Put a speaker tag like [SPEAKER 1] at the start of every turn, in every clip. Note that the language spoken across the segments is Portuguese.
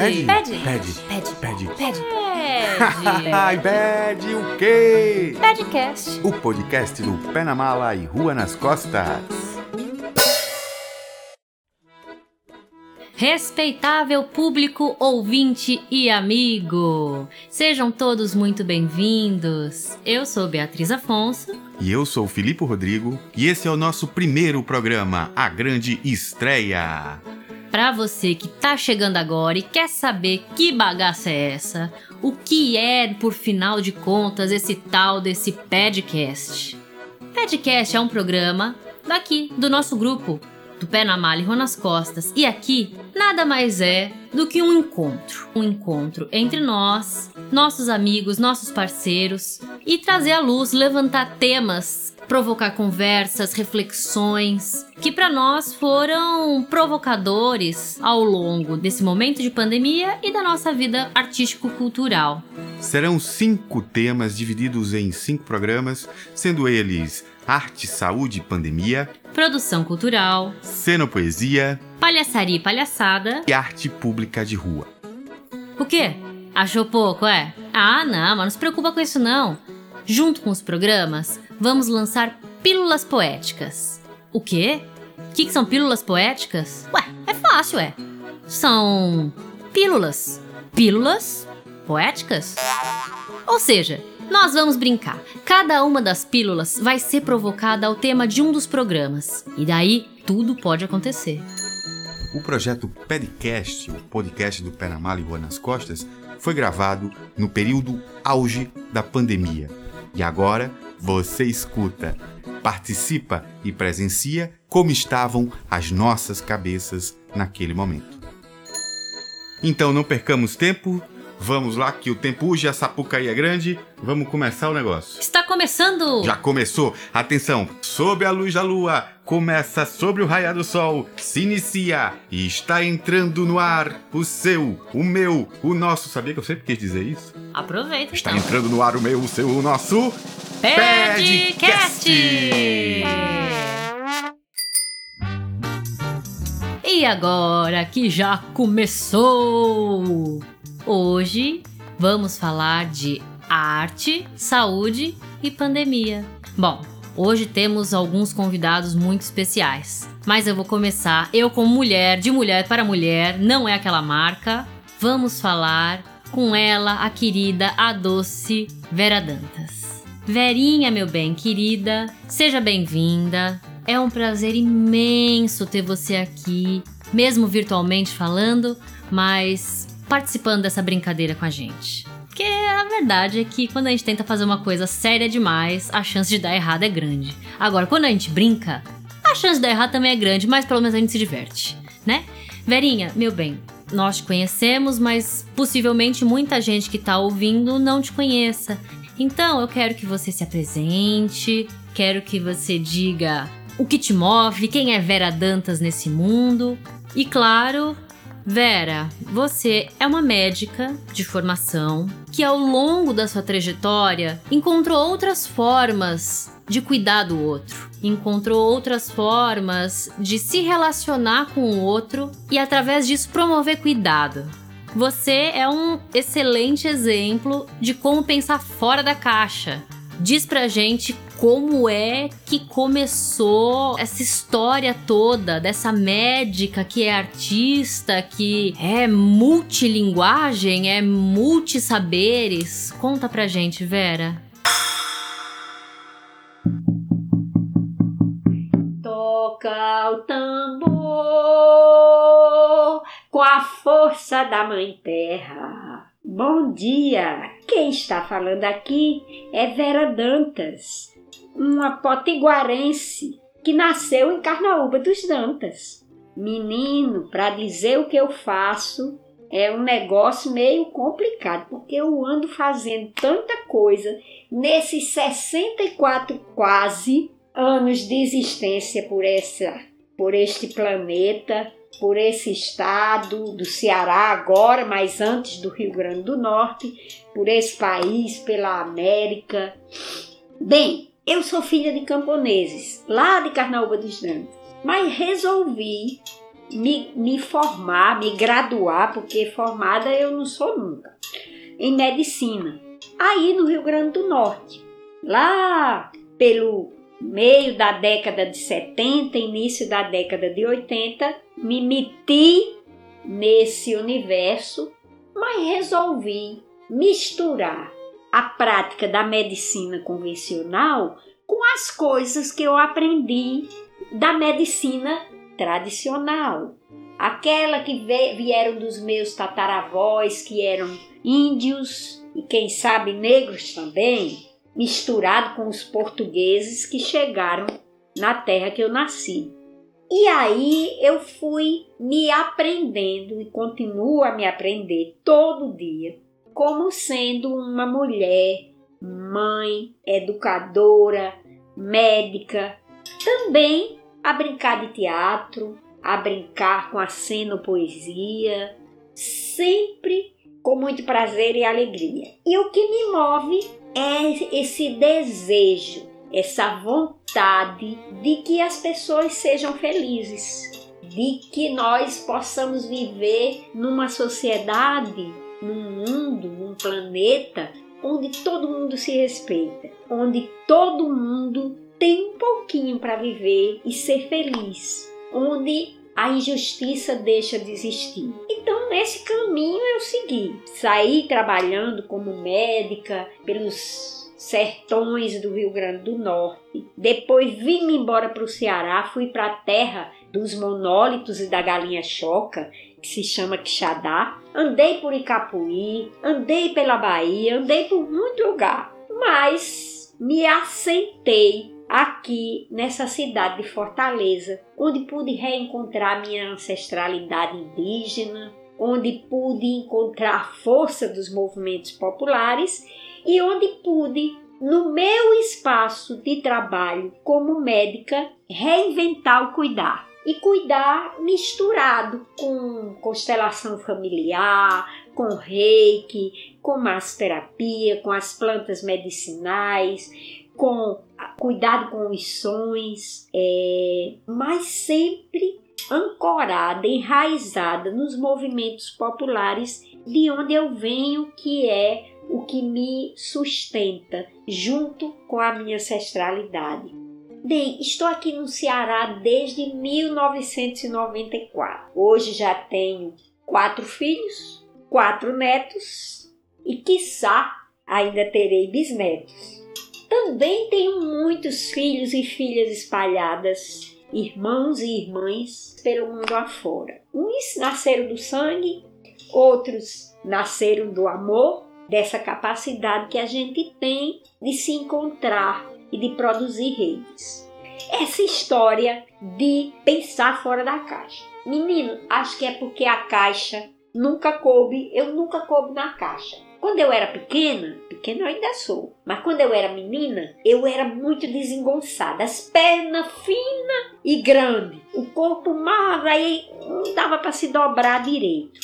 [SPEAKER 1] Pede.
[SPEAKER 2] Pede.
[SPEAKER 1] Pede.
[SPEAKER 2] Pede.
[SPEAKER 1] Pede.
[SPEAKER 2] Pede.
[SPEAKER 1] Ai, pede o quê?
[SPEAKER 2] Pedcast.
[SPEAKER 1] O podcast do Pé na Mala e Rua nas Costas.
[SPEAKER 2] Respeitável público, ouvinte e amigo, sejam todos muito bem-vindos. Eu sou Beatriz Afonso.
[SPEAKER 1] E eu sou o Filipe Rodrigo e esse é o nosso primeiro programa, A Grande Estreia.
[SPEAKER 2] Para você que tá chegando agora e quer saber que bagaça é essa, o que é, por final de contas, esse tal desse podcast? Podcast é um programa daqui, do nosso grupo, do Pé na Mala e Rua nas Costas. E aqui nada mais é do que um encontro. Um encontro entre nós, nossos amigos, nossos parceiros e trazer à luz, levantar temas, provocar conversas, reflexões que para nós foram provocadores ao longo desse momento de pandemia e da nossa vida artístico-cultural.
[SPEAKER 1] Serão cinco temas divididos em cinco programas, sendo eles arte, saúde e pandemia,
[SPEAKER 2] Produção cultural,
[SPEAKER 1] cenopoesia
[SPEAKER 2] palhaçaria e palhaçada.
[SPEAKER 1] e arte pública de rua.
[SPEAKER 2] O quê? Achou pouco, é? Ah, não, mas não se preocupa com isso não. Junto com os programas, vamos lançar pílulas poéticas. O quê? O que, que são pílulas poéticas? Ué, é fácil, é. São pílulas. Pílulas poéticas? Ou seja, nós vamos brincar. Cada uma das pílulas vai ser provocada ao tema de um dos programas. E daí tudo pode acontecer.
[SPEAKER 1] O projeto Pedcast, o podcast do Pé na Mala e Rua nas Costas, foi gravado no período auge da pandemia. E agora você escuta, participa e presencia como estavam as nossas cabeças naquele momento. Então não percamos tempo, vamos lá que o tempo urge, a sapucaí é grande, vamos começar o negócio.
[SPEAKER 2] Está começando!
[SPEAKER 1] Já começou? Atenção! Sob a luz da lua, começa sobre o raiar do sol, se inicia e está entrando no ar o seu, o meu, o nosso. Sabia que eu sempre quis dizer isso?
[SPEAKER 2] Aproveita
[SPEAKER 1] Está
[SPEAKER 2] então.
[SPEAKER 1] entrando no ar o meu, o seu, o nosso.
[SPEAKER 2] Pedcast! E agora que já começou! Hoje vamos falar de arte, saúde e pandemia. Bom, hoje temos alguns convidados muito especiais, mas eu vou começar eu como mulher, de mulher para mulher, não é aquela marca. Vamos falar com ela, a querida, a doce Vera Dantas. Verinha, meu bem, querida, seja bem-vinda. É um prazer imenso ter você aqui, mesmo virtualmente falando, mas participando dessa brincadeira com a gente. Porque a verdade é que quando a gente tenta fazer uma coisa séria demais, a chance de dar errado é grande. Agora, quando a gente brinca, a chance de dar errado também é grande, mas pelo menos a gente se diverte, né? Verinha, meu bem, nós te conhecemos, mas possivelmente muita gente que tá ouvindo não te conheça. Então eu quero que você se apresente, quero que você diga o que te move, quem é Vera Dantas nesse mundo. E claro, Vera, você é uma médica de formação que ao longo da sua trajetória encontrou outras formas de cuidar do outro, encontrou outras formas de se relacionar com o outro e através disso promover cuidado. Você é um excelente exemplo de como pensar fora da caixa. Diz pra gente como é que começou essa história toda dessa médica que é artista, que é multilinguagem, é multisaberes. Conta pra gente, Vera.
[SPEAKER 3] Toca o tambor com a força da Mãe Terra. Bom dia! Quem está falando aqui é Vera Dantas, uma potiguarense que nasceu em Carnaúba dos Dantas. Menino, para dizer o que eu faço é um negócio meio complicado, porque eu ando fazendo tanta coisa nesses 64 quase anos de existência por essa por este planeta, por esse estado do Ceará agora, mas antes do Rio Grande do Norte, por esse país, pela América. Bem, eu sou filha de camponeses, lá de Carnaúba dos Dantas, mas resolvi me, me formar, me graduar, porque formada eu não sou nunca, em medicina. Aí no Rio Grande do Norte, lá pelo meio da década de 70, início da década de 80, me meti nesse universo, mas resolvi misturar a prática da medicina convencional com as coisas que eu aprendi da medicina tradicional. Aquela que vieram dos meus tataravós, que eram índios e quem sabe negros também, misturado com os portugueses que chegaram na terra que eu nasci. E aí eu fui me aprendendo e continuo a me aprender todo dia como sendo uma mulher, mãe, educadora, médica, também a brincar de teatro, a brincar com a poesia, sempre com muito prazer e alegria. E o que me move é esse desejo, essa vontade de que as pessoas sejam felizes, de que nós possamos viver numa sociedade, num mundo, num planeta onde todo mundo se respeita, onde todo mundo tem um pouquinho para viver e ser feliz, onde a injustiça deixa de existir. Então, nesse caminho eu segui. Saí trabalhando como médica pelos sertões do Rio Grande do Norte. Depois vim embora para o Ceará, fui para a terra dos monólitos e da galinha choca, que se chama Quixadá. Andei por Icapuí, andei pela Bahia, andei por muito lugar, mas me assentei aqui nessa cidade de Fortaleza, onde pude reencontrar minha ancestralidade indígena, onde pude encontrar a força dos movimentos populares e onde pude, no meu espaço de trabalho como médica, reinventar o cuidar. E cuidar misturado com constelação familiar, com reiki, com massoterapia, com as plantas medicinais, com cuidado com os sons, é, mas sempre ancorada, enraizada nos movimentos populares de onde eu venho, que é o que me sustenta, junto com a minha ancestralidade. Bem, estou aqui no Ceará desde 1994. Hoje já tenho quatro filhos, quatro netos e, quiçá, ainda terei bisnetos. Também tenho muitos filhos e filhas espalhadas, irmãos e irmãs pelo mundo afora. Uns nasceram do sangue, outros nasceram do amor, dessa capacidade que a gente tem de se encontrar e de produzir redes. Essa história de pensar fora da caixa. Menino, acho que é porque a caixa nunca coube, eu nunca coube na caixa. Quando eu era pequena, pequena eu ainda sou, mas quando eu era menina, eu era muito desengonçada, as pernas finas e grandes, o corpo magro, aí não dava para se dobrar direito.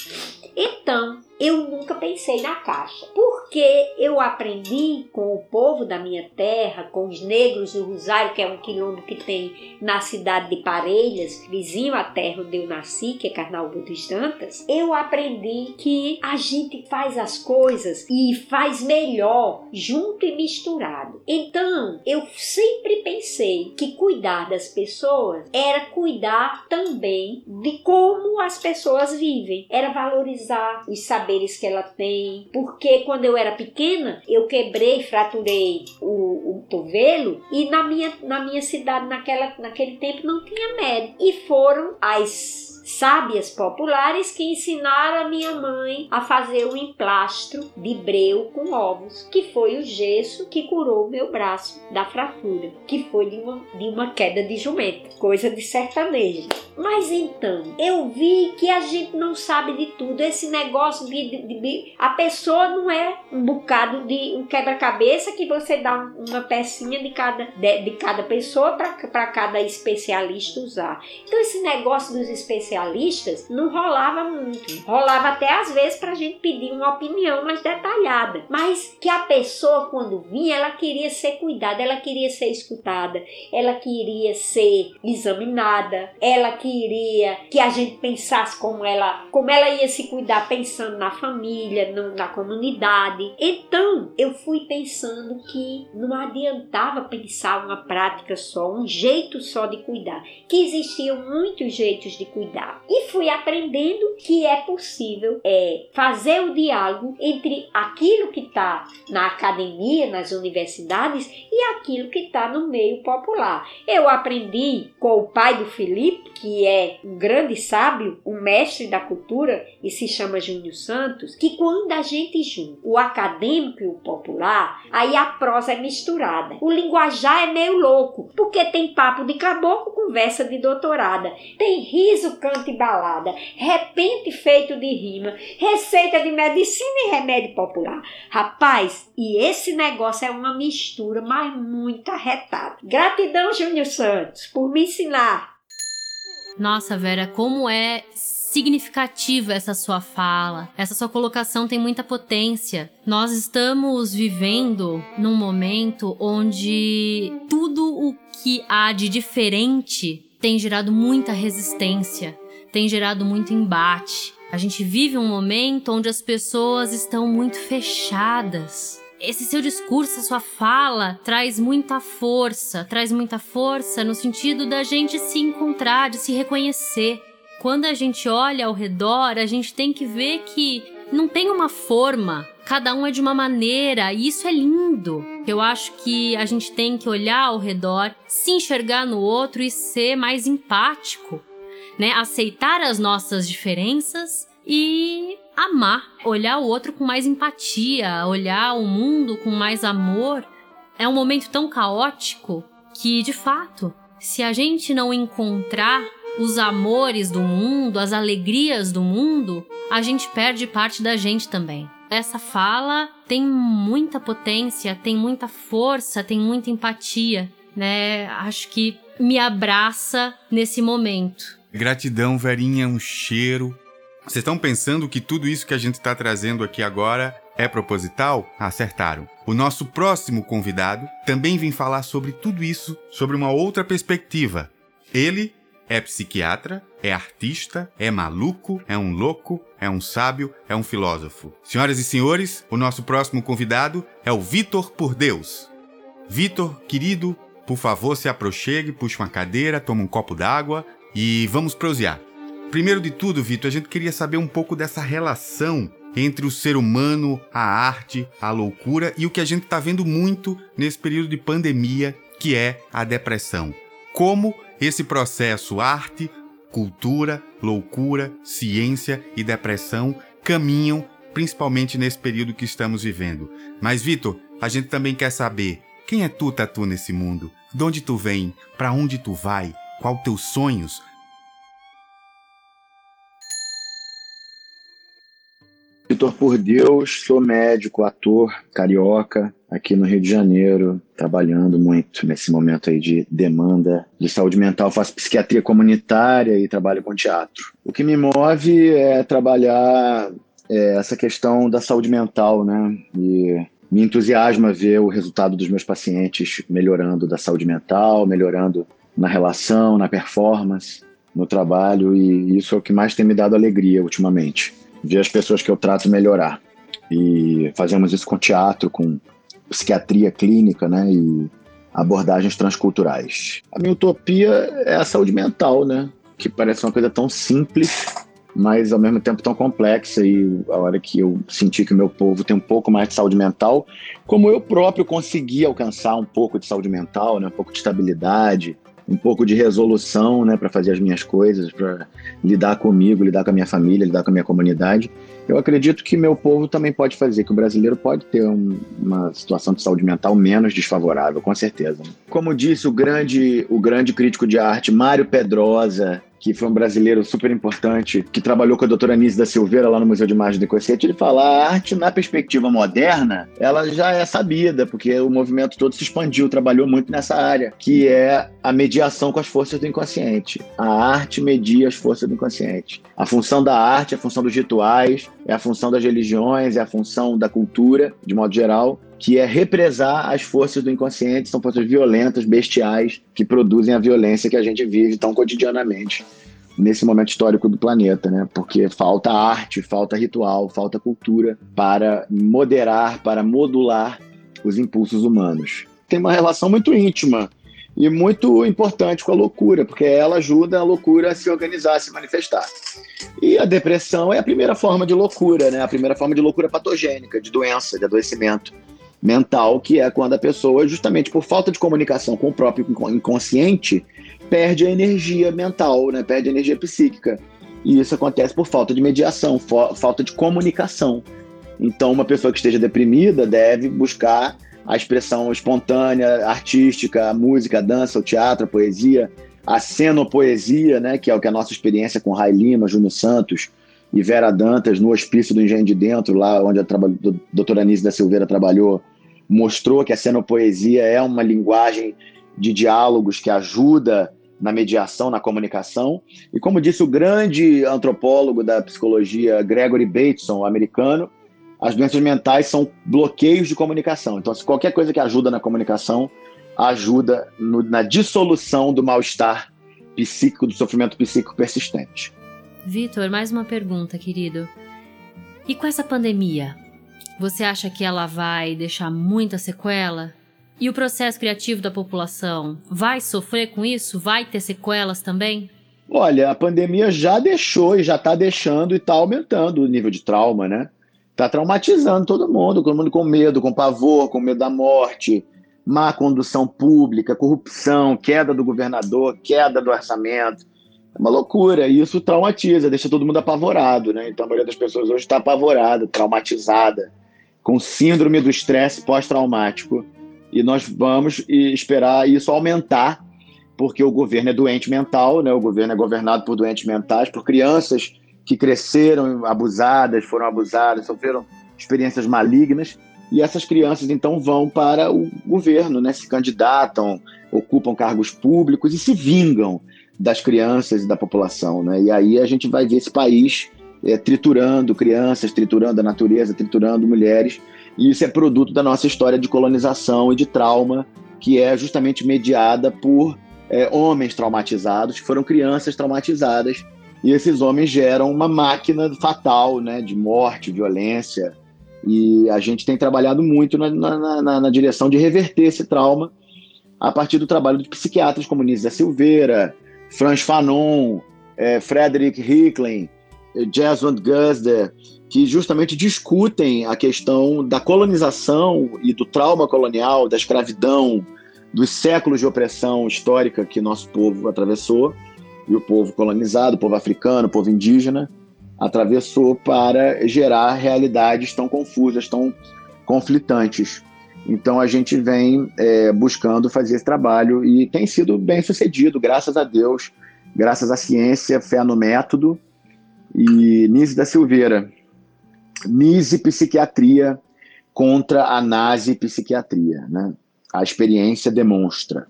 [SPEAKER 3] Então, eu nunca pensei na caixa, porque eu aprendi com o povo da minha terra, com os negros do Rosário, que é um quilombo que tem na cidade de Parelhas, vizinho à terra onde eu nasci, que é Carnaúba dos Dantas, eu aprendi que a gente faz as coisas e faz melhor junto e misturado. Então, eu sempre pensei que cuidar das pessoas era cuidar também de como as pessoas vivem, era valorizar os saberes que ela tem. Porque quando eu era pequena, eu quebrei, fraturei o, o tovelo e na minha, na minha cidade, naquela, naquele tempo, não tinha médico. E foram as sábias populares que ensinaram a minha mãe a fazer um emplastro de breu com ovos, que foi o gesso que curou meu braço da fratura, que foi de uma, de uma queda de jumento, coisa de sertanejo. Mas então, eu vi que a gente não sabe de tudo. Esse negócio de, de, de a pessoa não é um bocado de um quebra-cabeça que você dá uma pecinha de cada, de, de cada pessoa para cada especialista usar. Então, esse negócio dos especialistas socialistas, não rolava muito. Rolava até às vezes para a gente pedir uma opinião mais detalhada. Mas que a pessoa, quando vinha, ela queria ser cuidada, ela queria ser escutada, ela queria ser examinada, ela queria que a gente pensasse como ela, como ela ia se cuidar pensando na família, na comunidade. Então, eu fui pensando que não adiantava pensar uma prática só, um jeito só de cuidar, que existiam muitos jeitos de cuidar. E fui aprendendo que é possível é, fazer o diálogo entre aquilo que está na academia, nas universidades e aquilo que está no meio popular. Eu aprendi com o pai do Felipe, que é um grande sábio, um mestre da cultura e se chama Júnior Santos, que quando a gente junta o acadêmico e o popular, aí a prosa é misturada. O linguajar é meio louco, porque tem papo de caboclo, conversa de doutorada, tem riso, canto e balada, repente feito de rima, receita de medicina e remédio popular. Rapaz, e esse negócio é uma mistura, mas muito arretada. Gratidão, Júnior Santos, por me ensinar.
[SPEAKER 2] Nossa, Vera, como é significativa essa sua fala. Essa sua colocação tem muita potência. Nós estamos vivendo num momento onde tudo o que há de diferente tem gerado muita resistência, tem gerado muito embate. A gente vive um momento onde as pessoas estão muito fechadas. Esse seu discurso, a sua fala, traz muita força, traz muita força no sentido da gente se encontrar, de se reconhecer. Quando a gente olha ao redor, a gente tem que ver que não tem uma forma, cada um é de uma maneira, e isso é lindo. Eu acho que a gente tem que olhar ao redor, se enxergar no outro e ser mais empático, né? Aceitar as nossas diferenças e amar, olhar o outro com mais empatia, olhar o mundo com mais amor. É um momento tão caótico que, de fato, se a gente não encontrar os amores do mundo, as alegrias do mundo, a gente perde parte da gente também. Essa fala tem muita potência, tem muita força, tem muita empatia, né? Acho que me abraça nesse momento.
[SPEAKER 1] Gratidão, Verinha, um cheiro. Vocês estão pensando que tudo isso que a gente está trazendo aqui agora é proposital? Acertaram. O nosso próximo convidado também vem falar sobre tudo isso, sobre uma outra perspectiva. Ele é psiquiatra, é artista, é maluco, é um louco, é um sábio, é um filósofo. Senhoras e senhores, o nosso próximo convidado é o Vitor por Deus. Vitor, querido, por favor, se aproxime, puxe uma cadeira, toma um copo d'água e vamos prosear. Primeiro de tudo, Vitor, a gente queria saber um pouco dessa relação entre o ser humano, a arte, a loucura e o que a gente está vendo muito nesse período de pandemia, que é a depressão. Como esse processo arte, cultura, loucura, ciência e depressão caminham principalmente nesse período que estamos vivendo. Mas Vitor, a gente também quer saber quem é tu, Tatu, nesse mundo? De onde tu vem? Para onde tu vai? Qual teus sonhos?
[SPEAKER 4] Vitor por Deus, sou médico, ator, carioca, aqui no Rio de Janeiro, trabalhando muito nesse momento aí de demanda de saúde mental. Faço psiquiatria comunitária e trabalho com teatro. O que me move é trabalhar é, essa questão da saúde mental, né? E me entusiasma ver o resultado dos meus pacientes melhorando da saúde mental, melhorando na relação, na performance, no trabalho, e isso é o que mais tem me dado alegria ultimamente. Ver as pessoas que eu trato melhorar. E fazemos isso com teatro, com psiquiatria clínica, né? E abordagens transculturais. A minha utopia é a saúde mental, né? Que parece uma coisa tão simples, mas ao mesmo tempo tão complexa. E a hora que eu senti que o meu povo tem um pouco mais de saúde mental, como eu próprio consegui alcançar um pouco de saúde mental, né? Um pouco de estabilidade, um pouco de resolução, né, para fazer as minhas coisas, para lidar comigo, lidar com a minha família, lidar com a minha comunidade. Eu acredito que meu povo também pode fazer, que o brasileiro pode ter um, uma situação de saúde mental menos desfavorável, com certeza. Como disse o grande, o grande crítico de arte Mário Pedrosa, que foi um brasileiro super importante, que trabalhou com a doutora Anise da Silveira lá no Museu de Imagem do Inconsciente, ele fala: a arte, na perspectiva moderna, ela já é sabida, porque o movimento todo se expandiu, trabalhou muito nessa área, que é a mediação com as forças do inconsciente. A arte media as forças do inconsciente. A função da arte, a função dos rituais, é a função das religiões, é a função da cultura, de modo geral, que é represar as forças do inconsciente, são forças violentas, bestiais, que produzem a violência que a gente vive tão cotidianamente nesse momento histórico do planeta, né? Porque falta arte, falta ritual, falta cultura para moderar, para modular os impulsos humanos. Tem uma relação muito íntima e muito importante com a loucura, porque ela ajuda a loucura a se organizar, a se manifestar. E a depressão é a primeira forma de loucura, né? A primeira forma de loucura patogênica, de doença, de adoecimento mental, que é quando a pessoa, justamente por falta de comunicação com o próprio inconsciente, perde a energia mental, né? perde a energia psíquica. E isso acontece por falta de mediação, falta de comunicação. Então, uma pessoa que esteja deprimida deve buscar a expressão espontânea, artística, a música, a dança, o teatro, a poesia, a cenopoesia, né, que é o que a nossa experiência com Rai Lima, Júnior Santos e Vera Dantas no Hospício do Engenho de Dentro, lá onde a doutora Anise da Silveira trabalhou, mostrou que a cenopoesia é uma linguagem de diálogos que ajuda na mediação, na comunicação. E como disse o grande antropólogo da psicologia Gregory Bateson, americano, as doenças mentais são bloqueios de comunicação. Então, se qualquer coisa que ajuda na comunicação, ajuda no, na dissolução do mal-estar psíquico, do sofrimento psíquico persistente.
[SPEAKER 2] Vitor, mais uma pergunta, querido. E com essa pandemia, você acha que ela vai deixar muita sequela? E o processo criativo da população vai sofrer com isso? Vai ter sequelas também?
[SPEAKER 4] Olha, a pandemia já deixou e já está deixando e está aumentando o nível de trauma, né? Está traumatizando todo mundo, todo mundo com medo, com pavor, com medo da morte, má condução pública, corrupção, queda do governador, queda do orçamento. É uma loucura, e isso traumatiza, deixa todo mundo apavorado, né? Então a maioria das pessoas hoje está apavorada, traumatizada, com síndrome do estresse pós-traumático. E nós vamos esperar isso aumentar, porque o governo é doente mental, né? O governo é governado por doentes mentais, por crianças que cresceram abusadas, foram abusadas, sofreram experiências malignas, e essas crianças então vão para o governo, né? se candidatam, ocupam cargos públicos e se vingam das crianças e da população. Né? E aí a gente vai ver esse país é, triturando crianças, triturando a natureza, triturando mulheres, e isso é produto da nossa história de colonização e de trauma, que é justamente mediada por é, homens traumatizados, que foram crianças traumatizadas e esses homens geram uma máquina fatal né, de morte, violência. E a gente tem trabalhado muito na, na, na, na direção de reverter esse trauma a partir do trabalho de psiquiatras como Nisa Silveira, Franz Fanon, é, Frederick Hicklin, Jesmond Gusder, que justamente discutem a questão da colonização e do trauma colonial, da escravidão, dos séculos de opressão histórica que nosso povo atravessou e o povo colonizado, o povo africano, o povo indígena, atravessou para gerar realidades tão confusas, tão conflitantes. Então a gente vem é, buscando fazer esse trabalho e tem sido bem sucedido, graças a Deus, graças à ciência, fé no método. E Nise da Silveira, Nise Psiquiatria contra a Nazi Psiquiatria. Né? A experiência demonstra.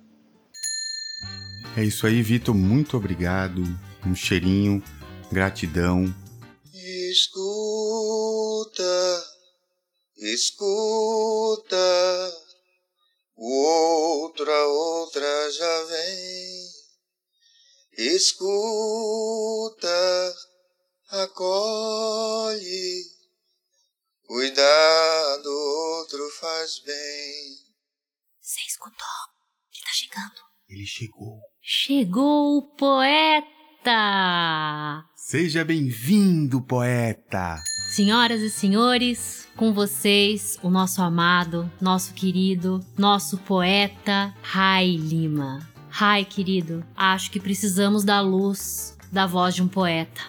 [SPEAKER 1] É isso aí, Vitor. Muito obrigado. Um cheirinho, gratidão.
[SPEAKER 5] Escuta, escuta. Outra, outra já vem. Escuta, acolhe. Cuidado, outro faz bem.
[SPEAKER 2] Você escutou? Ele tá chegando.
[SPEAKER 1] Ele chegou.
[SPEAKER 2] Chegou o poeta!
[SPEAKER 1] Seja bem-vindo, poeta!
[SPEAKER 2] Senhoras e senhores, com vocês, o nosso amado, nosso querido, nosso poeta Rai Lima. Rai, querido, acho que precisamos da luz da voz de um poeta.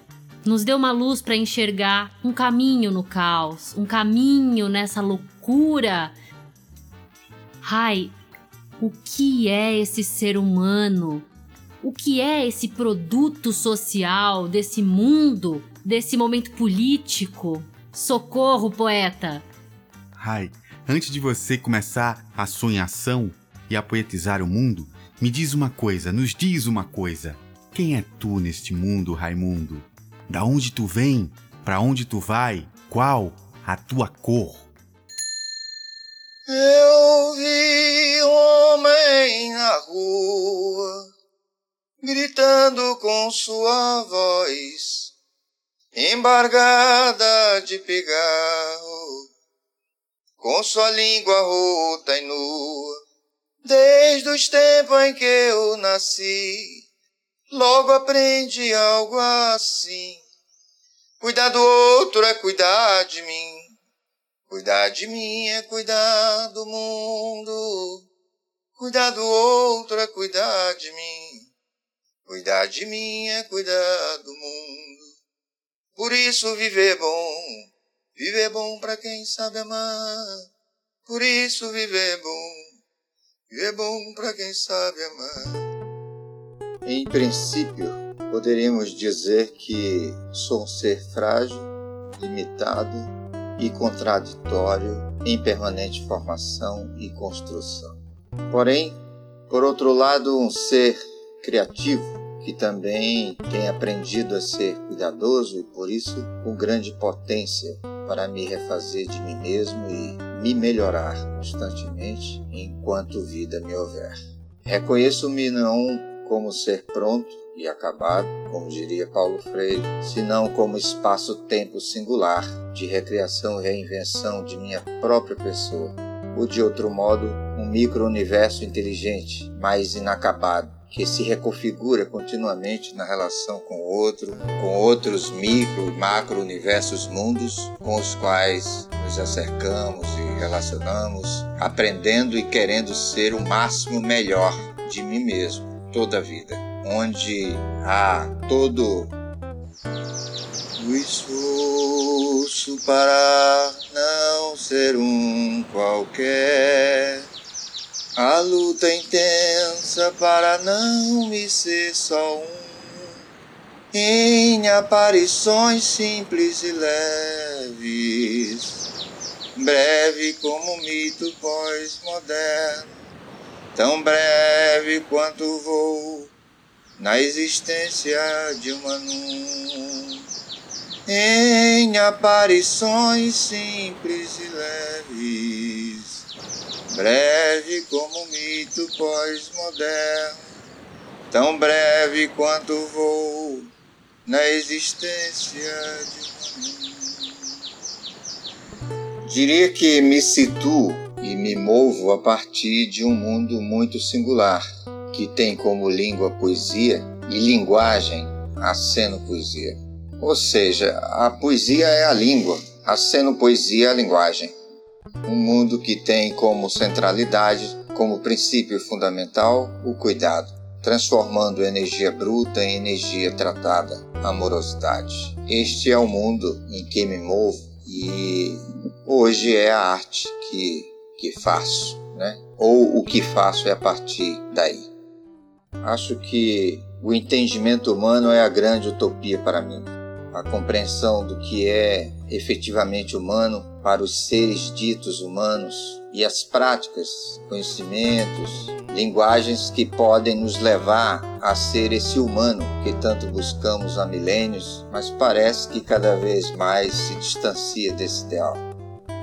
[SPEAKER 2] Nos deu uma luz para enxergar um caminho no caos, um caminho nessa loucura. Rai, o que é esse ser humano o que é esse produto social desse mundo, desse momento político? Socorro, poeta!
[SPEAKER 1] Ai, antes de você começar a sonhação e a poetizar o mundo, me diz uma coisa, nos diz uma coisa. Quem é tu neste mundo, Raimundo? Da onde tu vem? Para onde tu vai? Qual a tua cor?
[SPEAKER 5] Eu vi um homem na rua, gritando com sua voz, embargada de pigarro, com sua língua rota e nua. Desde os tempos em que eu nasci, logo aprendi algo assim. Cuidar do outro é cuidar de mim. Cuidar de mim é cuidar do mundo. Cuidar do outro é cuidar de mim. Cuidar de mim é cuidar do mundo. Por isso viver é bom. Viver é bom para quem sabe amar. Por isso viver é bom. Viver é bom para quem sabe amar.
[SPEAKER 6] Em princípio, poderíamos dizer que sou um ser frágil, limitado e contraditório em permanente formação e construção. Porém, por outro lado, um ser criativo que também tem aprendido a ser cuidadoso e por isso com grande potência para me refazer de mim mesmo e me melhorar constantemente enquanto vida me houver. Reconheço-me não como ser pronto e acabado, como diria Paulo Freire, senão como espaço-tempo singular de recriação e reinvenção de minha própria pessoa, ou de outro modo, um micro-universo inteligente, mas inacabado, que se reconfigura continuamente na relação com o outro, com outros micro e macro universos mundos com os quais nos acercamos e relacionamos, aprendendo e querendo ser o máximo melhor de mim mesmo toda a vida onde há todo o esforço para não ser um qualquer, a luta intensa para não me ser só um, em aparições simples e leves, breve como mito pós-moderno, tão breve quanto o voo na existência de uma num, em aparições simples e leves, breve como mito pós-moderno, tão breve quanto o voo na existência de num. Diria que me situo e me movo a partir de um mundo muito singular que tem como língua poesia e linguagem a poesia. Ou seja, a poesia é a língua, a poesia é a linguagem. Um mundo que tem como centralidade, como princípio fundamental, o cuidado, transformando energia bruta em energia tratada, amorosidade. Este é o mundo em que me movo e hoje é a arte que, que faço, né? ou o que faço é a partir daí. Acho que o entendimento humano é a grande utopia para mim. A compreensão do que é efetivamente humano para os seres ditos humanos e as práticas, conhecimentos, linguagens que podem nos levar a ser esse humano que tanto buscamos há milênios, mas parece que cada vez mais se distancia desse ideal.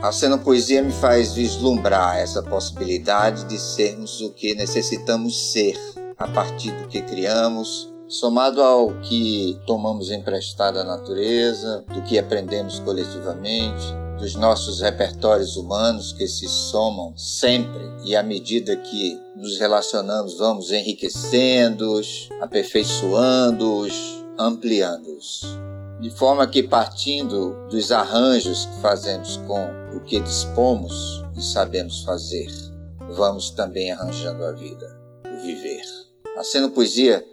[SPEAKER 6] A poesia me faz vislumbrar essa possibilidade de sermos o que necessitamos ser a partir do que criamos, somado ao que tomamos emprestado da natureza, do que aprendemos coletivamente, dos nossos repertórios humanos que se somam sempre e à medida que nos relacionamos vamos enriquecendo-os, aperfeiçoando-os, ampliando-os. De forma que, partindo dos arranjos que fazemos com o que dispomos e sabemos fazer, vamos também arranjando a vida, o viver. A poesia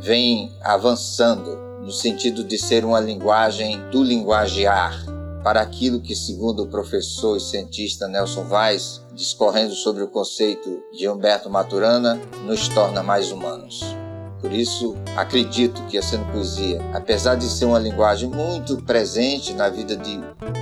[SPEAKER 6] vem avançando no sentido de ser uma linguagem do linguagear para aquilo que, segundo o professor e cientista Nelson Weiss, discorrendo sobre o conceito de Humberto Maturana, nos torna mais humanos. Por isso, acredito que a Sendo Poesia, apesar de ser uma linguagem muito presente na vida de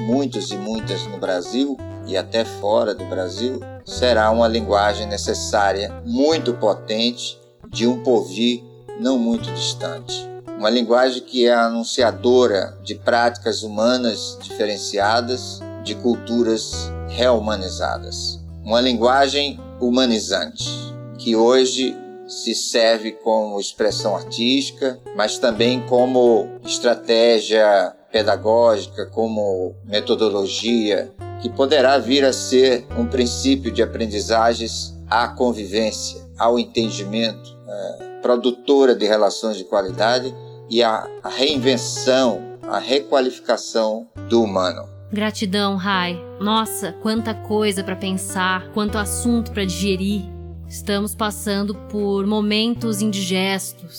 [SPEAKER 6] muitos e muitas no Brasil e até fora do Brasil, será uma linguagem necessária, muito potente, de um porvir não muito distante. Uma linguagem que é anunciadora de práticas humanas diferenciadas, de culturas reumanizadas. Uma linguagem humanizante, que hoje se serve como expressão artística, mas também como estratégia pedagógica, como metodologia, que poderá vir a ser um princípio de aprendizagens à convivência, ao entendimento, é, produtora de relações de qualidade e a, reinvenção, a requalificação do humano.
[SPEAKER 2] Gratidão, Rai. Nossa, quanta coisa para pensar, quanto assunto para digerir. Estamos passando por momentos indigestos.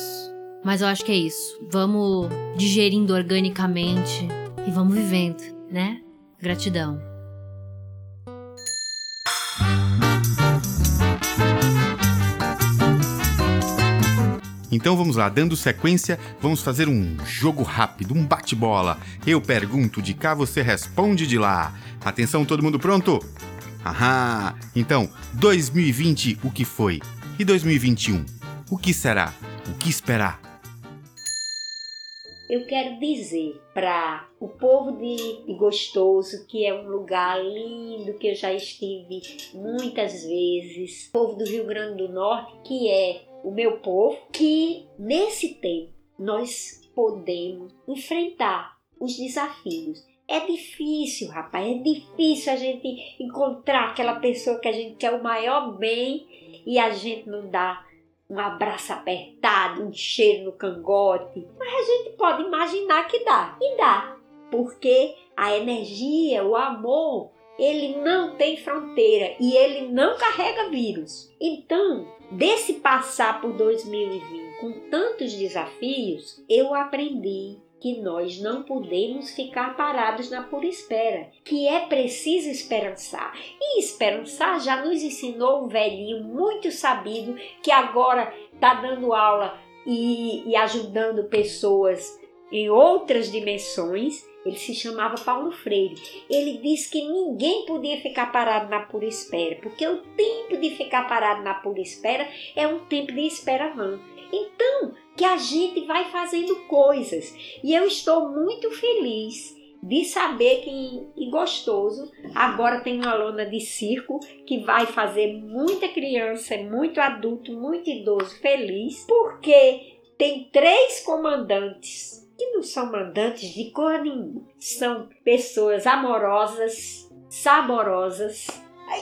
[SPEAKER 2] Mas eu acho que é isso. Vamos digerindo organicamente e vamos vivendo, né? Gratidão.
[SPEAKER 1] Então vamos lá, dando sequência, vamos fazer um jogo rápido, um bate-bola. Eu pergunto de cá, você responde de lá. Atenção, todo mundo pronto? Aham! Então, 2020 o que foi? E 2021? O que será? O que esperar?
[SPEAKER 3] Eu quero dizer para o povo de, de, Gostoso, que é um lugar lindo, que eu já estive muitas vezes, o povo do Rio Grande do Norte, que é o meu povo, que nesse tempo nós podemos enfrentar os desafios é difícil, rapaz, é difícil a gente encontrar aquela pessoa que a gente quer o maior bem e a gente não dá um abraço apertado, um cheiro no cangote. Mas a gente pode imaginar que dá. E dá. Porque a energia, o amor, ele não tem fronteira e ele não carrega vírus. Então, desse passar por 2020 com tantos desafios, eu aprendi que nós não podemos ficar parados na pura espera, que é preciso esperançar. E esperançar já nos ensinou um velhinho muito sabido que agora está dando aula e, e ajudando pessoas em outras dimensões. Ele se chamava Paulo Freire. Ele disse que ninguém podia ficar parado na pura espera, porque o tempo de ficar parado na pura espera é um tempo de espera vã. Então, que a gente vai fazendo coisas. E eu estou muito feliz de saber que em Gostoso agora tem uma lona de circo que vai fazer muita criança, muito adulto, muito idoso feliz, porque tem três comandantes que não são mandantes de cor nenhuma, são pessoas amorosas, saborosas,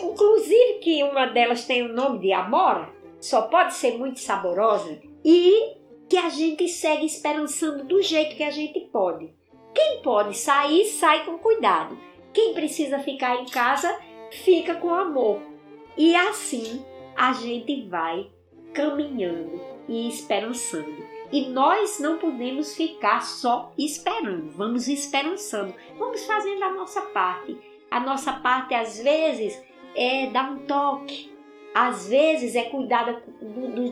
[SPEAKER 3] inclusive que uma delas tem o nome de Amora, só pode ser muito saborosa, e que a gente segue esperançando do jeito que a gente pode. Quem pode sair, sai com cuidado. Quem precisa ficar em casa, fica com amor. E assim a gente vai caminhando e esperançando. E nós não podemos ficar só esperando, vamos esperançando, vamos fazendo a nossa parte. A nossa parte, às vezes, é dar um toque, às vezes, é cuidar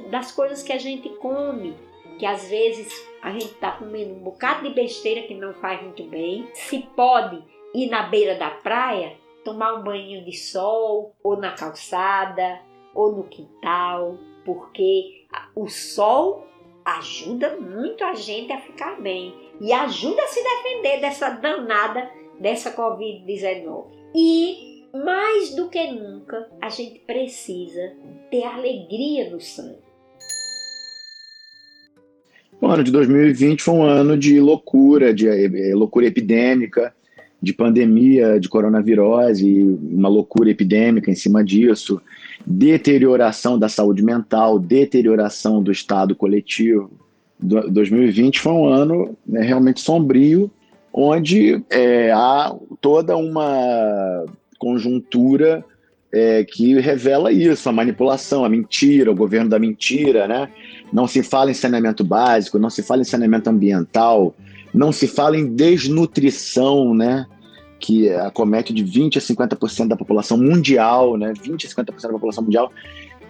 [SPEAKER 3] das coisas que a gente come, que às vezes a gente está comendo um bocado de besteira que não faz muito bem. Se pode ir na beira da praia, tomar um banho de sol, ou na calçada, ou no quintal, porque o sol ajuda muito a gente a ficar bem e ajuda a se defender dessa danada dessa Covid-19. E mais do que nunca, a gente precisa ter alegria no sangue.
[SPEAKER 4] O ano de 2020 foi um ano de loucura, de eh, loucura epidêmica, de pandemia de coronavirose, uma loucura epidêmica em cima disso, deterioração da saúde mental, deterioração do estado coletivo. 2020 foi um ano né, realmente sombrio, onde é, há toda uma conjuntura é, que revela isso, a manipulação, a mentira, o governo da mentira, né? Não se fala em saneamento básico, não se fala em saneamento ambiental, não se fala em desnutrição, né? Que acomete de 20 a 50% da população mundial, né? 20 a 50% da população mundial.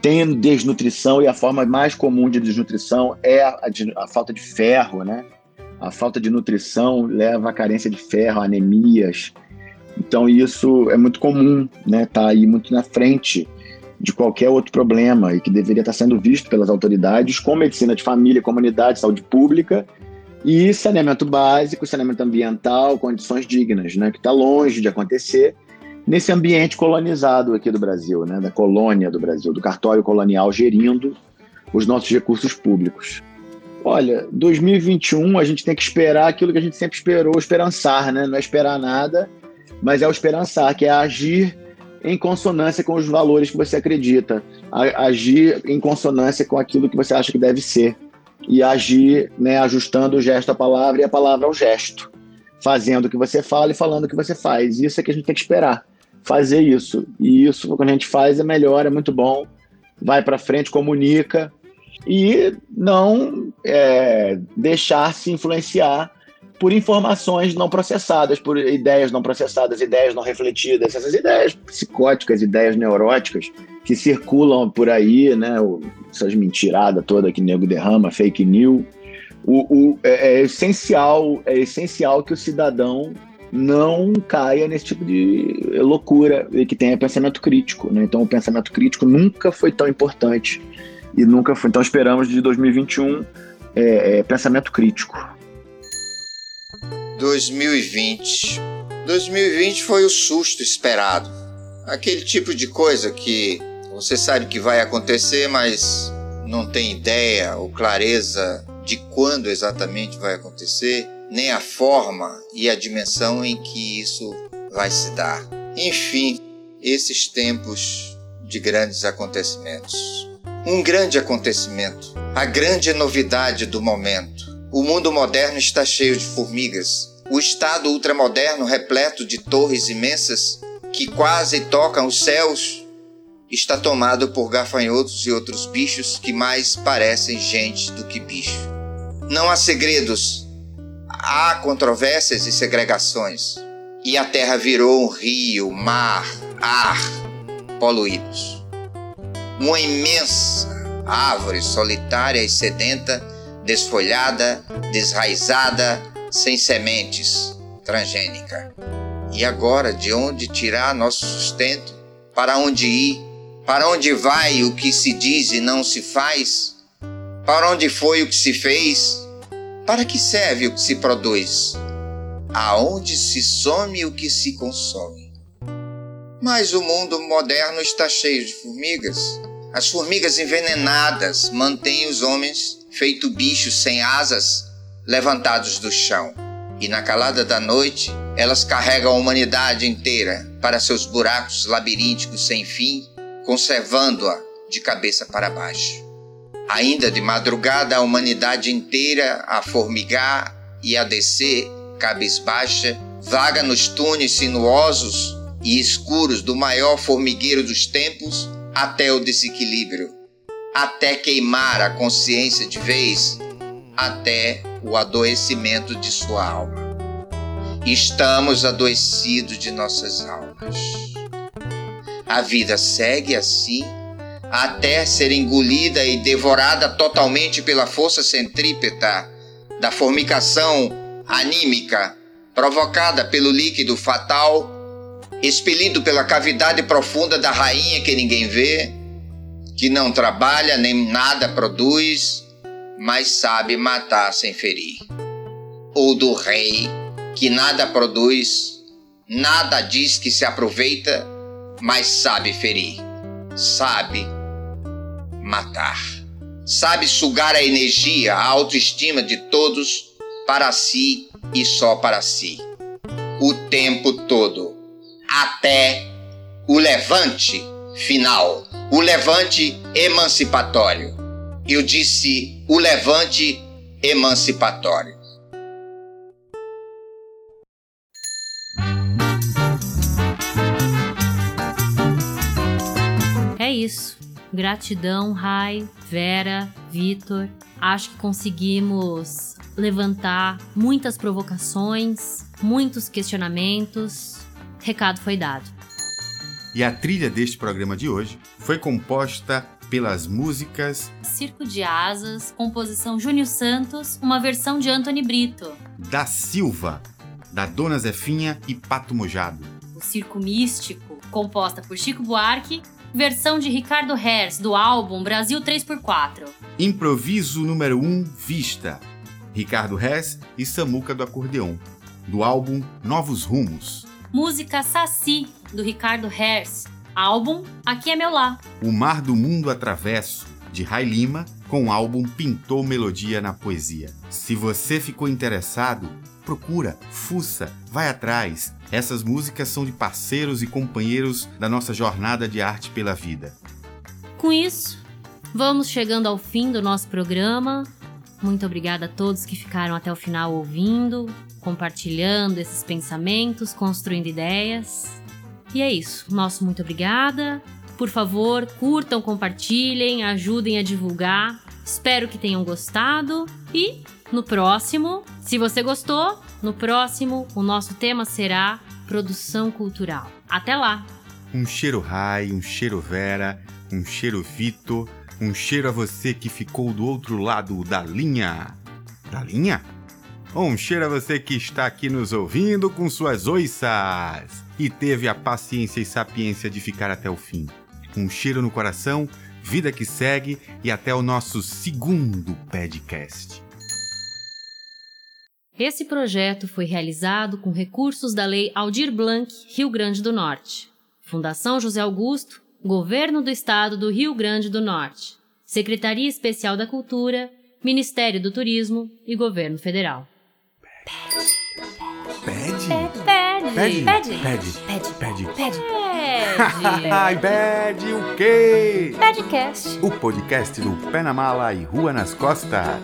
[SPEAKER 4] tem desnutrição e a forma mais comum de desnutrição é a, a, a falta de ferro, né? A falta de nutrição leva à carência de ferro, anemias. Então isso é muito comum, né? Tá aí muito na frente de qualquer outro problema e que deveria estar sendo visto pelas autoridades com medicina de família, comunidade, saúde pública e saneamento básico, saneamento ambiental, condições dignas, né? Que está longe de acontecer nesse ambiente colonizado aqui do Brasil, né? Da colônia do Brasil, do cartório colonial gerindo os nossos recursos públicos. Olha, 2021 a gente tem que esperar aquilo que a gente sempre esperou, esperançar, né? Não é esperar nada, mas é o esperançar, que é agir em consonância com os valores que você acredita, agir em consonância com aquilo que você acha que deve ser e agir, né, ajustando o gesto à palavra e a palavra ao gesto, fazendo o que você fala e falando o que você faz. Isso é que a gente tem que esperar, fazer isso. E isso quando a gente faz é melhor, é muito bom. Vai para frente, comunica, e não é, deixar se influenciar por informações não processadas, por ideias não processadas, ideias não refletidas, essas ideias psicóticas, ideias neuróticas que circulam por aí, né? Essas mentiradas toda que nego derrama, fake news. O, o, é, é, essencial, é essencial que o cidadão não caia nesse tipo de loucura e que tenha pensamento crítico. Né? Então, o pensamento crítico nunca foi tão importante e nunca foi. Então esperamos de 2021 é, é, pensamento crítico.
[SPEAKER 6] 2020. 2020 foi o susto esperado. Aquele tipo de coisa que você sabe que vai acontecer, mas não tem ideia ou clareza de quando exatamente vai acontecer, nem a forma e a dimensão em que isso vai se dar. Enfim, esses tempos de grandes acontecimentos um grande acontecimento, a grande novidade do momento. O mundo moderno está cheio de formigas. O estado ultramoderno, repleto de torres imensas que quase tocam os céus, está tomado por gafanhotos e outros bichos que mais parecem gente do que bicho. Não há segredos, há controvérsias e segregações. E a terra virou um rio, mar, ar poluídos uma imensa árvore solitária e sedenta, desfolhada, desraizada, sem sementes, transgênica. E agora, de onde tirar nosso sustento? Para onde ir? Para onde vai o que se diz e não se faz? Para onde foi o que se fez? Para que serve o que se produz? Aonde se some o que se consome? Mas o mundo moderno está cheio de formigas. As formigas envenenadas mantêm os homens, feito bichos sem asas, levantados do chão. E na calada da noite, elas carregam a humanidade inteira para seus buracos labirínticos sem fim, conservando-a de cabeça para baixo. Ainda de madrugada, a humanidade inteira a formigar e a descer, cabisbaixa, vaga nos túneis sinuosos e escuros do maior formigueiro dos tempos até o desequilíbrio, até queimar a consciência de vez, até o adoecimento de sua alma. Estamos adoecidos de nossas almas. A vida segue assim até ser engolida e devorada totalmente pela força centrípeta da formicação anímica provocada pelo líquido fatal expelido pela cavidade profunda da rainha que ninguém vê, que não trabalha nem nada produz, mas sabe matar sem ferir. Ou do rei, que nada produz, nada diz que se aproveita, mas sabe ferir, sabe matar, sabe sugar a energia, a autoestima de todos para si e só para si, o tempo todo até o levante final, o levante emancipatório. Eu disse o levante emancipatório.
[SPEAKER 2] É isso. Gratidão, Rai, Vera, Vitor. Acho que conseguimos levantar muitas provocações, muitos questionamentos Recado foi dado.
[SPEAKER 1] E a trilha deste programa de hoje foi composta pelas músicas
[SPEAKER 2] Circo de Asas, composição Júnior Santos, uma versão de Anthony Brito.
[SPEAKER 1] da Silva, da Dona Zefinha e Pato Mojado.
[SPEAKER 2] O Circo Místico, composta por Chico Buarque, versão de Ricardo Hers, do álbum Brasil 3x4.
[SPEAKER 1] Improviso número 1, Vista, Ricardo Hess e Samuca do Acordeon, do álbum Novos Rumos.
[SPEAKER 2] Música Saci, do Ricardo Hers, álbum Aqui é Meu Lá.
[SPEAKER 1] O Mar do Mundo Atravesso, de Rai Lima, com o álbum Pintou Melodia na Poesia. Se você ficou interessado, procura, fuça, vai atrás. Essas músicas são de parceiros e companheiros da nossa jornada de arte pela vida.
[SPEAKER 2] Com isso, vamos chegando ao fim do nosso programa. Muito obrigada a todos que ficaram até o final ouvindo, compartilhando esses pensamentos, construindo ideias. E é isso. Nosso muito obrigada. Por favor, curtam, compartilhem, ajudem a divulgar. Espero que tenham gostado. E no próximo, se você gostou, no próximo o nosso tema será produção cultural. Até lá!
[SPEAKER 1] Um cheiro Rai, um cheiro Vera, um cheiro Vitor, um cheiro a você que ficou do outro lado da linha. Da linha? Um cheiro a você que está aqui nos ouvindo com suas oiças e teve a paciência e sapiência de ficar até o fim. Um cheiro no coração, vida que segue e até o nosso segundo podcast.
[SPEAKER 2] Esse projeto foi realizado com recursos da Lei Aldir Blanc, Rio Grande do Norte. Fundação José Augusto, Governo do Estado do Rio Grande do Norte. Secretaria Especial da Cultura, Ministério do Turismo e Governo Federal.
[SPEAKER 1] Pede?
[SPEAKER 2] Pede!
[SPEAKER 1] Pede?
[SPEAKER 2] Pede!
[SPEAKER 1] Pede.
[SPEAKER 2] Pede!
[SPEAKER 1] Pede.
[SPEAKER 2] Pede!
[SPEAKER 1] Ai, pede o quê?
[SPEAKER 2] Podcast!
[SPEAKER 1] O podcast do Pé na Mala e Rua nas Costas.